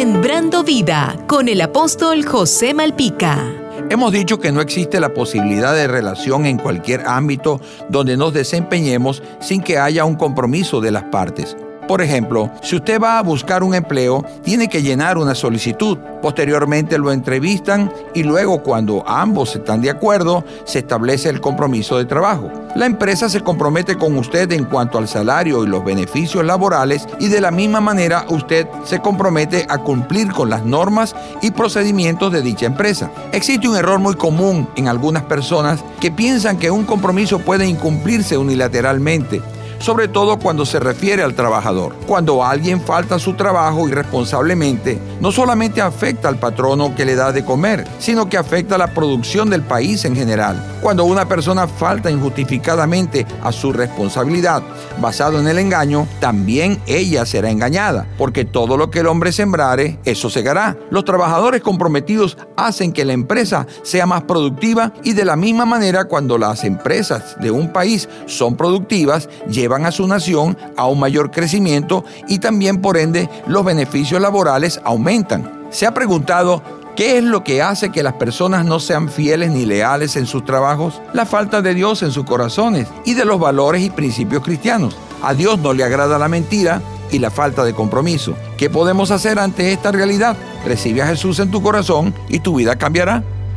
Sembrando vida con el apóstol José Malpica. Hemos dicho que no existe la posibilidad de relación en cualquier ámbito donde nos desempeñemos sin que haya un compromiso de las partes. Por ejemplo, si usted va a buscar un empleo, tiene que llenar una solicitud. Posteriormente lo entrevistan y luego cuando ambos están de acuerdo, se establece el compromiso de trabajo. La empresa se compromete con usted en cuanto al salario y los beneficios laborales y de la misma manera usted se compromete a cumplir con las normas y procedimientos de dicha empresa. Existe un error muy común en algunas personas que piensan que un compromiso puede incumplirse unilateralmente sobre todo cuando se refiere al trabajador. Cuando alguien falta su trabajo irresponsablemente, no solamente afecta al patrono que le da de comer, sino que afecta a la producción del país en general. Cuando una persona falta injustificadamente a su responsabilidad basado en el engaño, también ella será engañada, porque todo lo que el hombre sembrare, eso segará. Los trabajadores comprometidos hacen que la empresa sea más productiva y de la misma manera cuando las empresas de un país son productivas, llevan van a su nación a un mayor crecimiento y también por ende los beneficios laborales aumentan. ¿Se ha preguntado ¿Qué es lo que hace que las personas no sean fieles ni leales en sus trabajos? La falta de Dios en sus corazones y de los valores y principios cristianos. A Dios no le agrada la mentira y la falta de compromiso. ¿Qué podemos hacer ante esta realidad? Recibe a Jesús en tu corazón y tu vida cambiará.